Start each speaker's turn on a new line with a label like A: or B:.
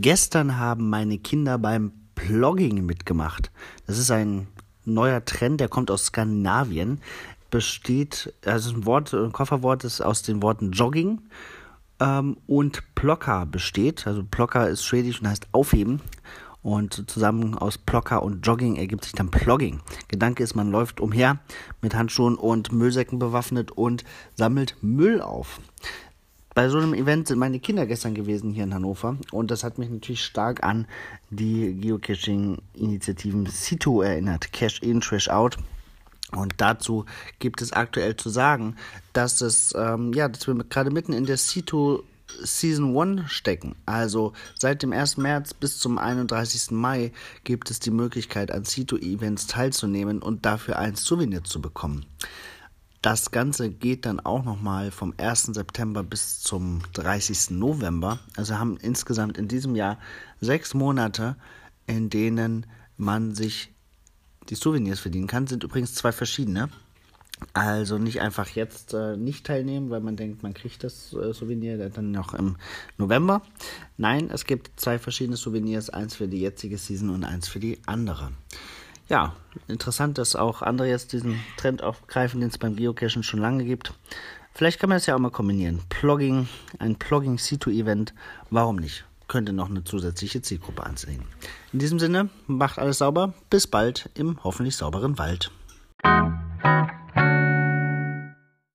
A: Gestern haben meine Kinder beim Plogging mitgemacht. Das ist ein neuer Trend, der kommt aus Skandinavien. Besteht, also ein Wort, ein Kofferwort ist aus den Worten Jogging ähm, und Plocker besteht. Also Plocker ist schwedisch und heißt aufheben. Und zusammen aus Plocker und Jogging ergibt sich dann Plogging. Gedanke ist, man läuft umher mit Handschuhen und Müllsäcken bewaffnet und sammelt Müll auf. Bei so einem Event sind meine Kinder gestern gewesen hier in Hannover und das hat mich natürlich stark an die Geocaching-Initiativen Situ erinnert. Cash in, Trash out. Und dazu gibt es aktuell zu sagen, dass es, ähm, ja, dass wir gerade mitten in der Situ Season 1 stecken. Also seit dem 1. März bis zum 31. Mai gibt es die Möglichkeit, an Situ-Events teilzunehmen und dafür ein Souvenir zu bekommen. Das Ganze geht dann auch nochmal vom 1. September bis zum 30. November. Also haben insgesamt in diesem Jahr sechs Monate, in denen man sich die Souvenirs verdienen kann. Sind übrigens zwei verschiedene. Also nicht einfach jetzt äh, nicht teilnehmen, weil man denkt, man kriegt das äh, Souvenir dann noch im November. Nein, es gibt zwei verschiedene Souvenirs, eins für die jetzige Season und eins für die andere ja, interessant, dass auch andere jetzt diesen Trend aufgreifen, den es beim Geocachen schon lange gibt. Vielleicht kann man das ja auch mal kombinieren. Plogging, ein Plogging C2-Event, warum nicht? Könnte noch eine zusätzliche Zielgruppe ansehen. In diesem Sinne, macht alles sauber. Bis bald im hoffentlich sauberen Wald.